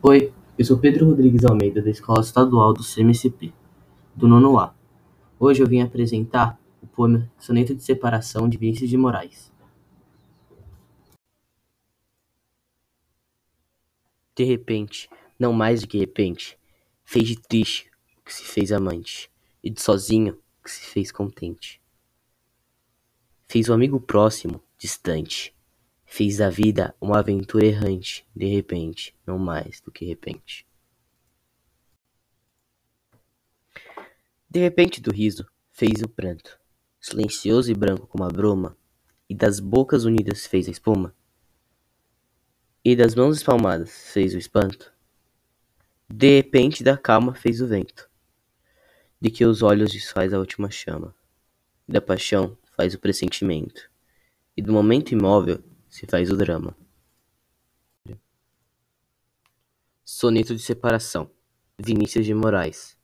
Oi, eu sou Pedro Rodrigues Almeida, da Escola Estadual do CMSP, do nono A. Hoje eu vim apresentar o poema Soneto de Separação de Vinícius de Moraes. De repente, não mais do que repente, fez de triste o que se fez amante, e de sozinho o que se fez contente. Fez o amigo próximo, distante, Fez da vida uma aventura errante, de repente, não mais do que repente. De repente do riso, fez o pranto, silencioso e branco como a bruma, e das bocas unidas fez a espuma, e das mãos espalmadas fez o espanto. De repente da calma fez o vento, de que os olhos desfaz a última chama, da paixão faz o pressentimento, e do momento imóvel se faz o drama. Soneto de Separação, Vinícius de Moraes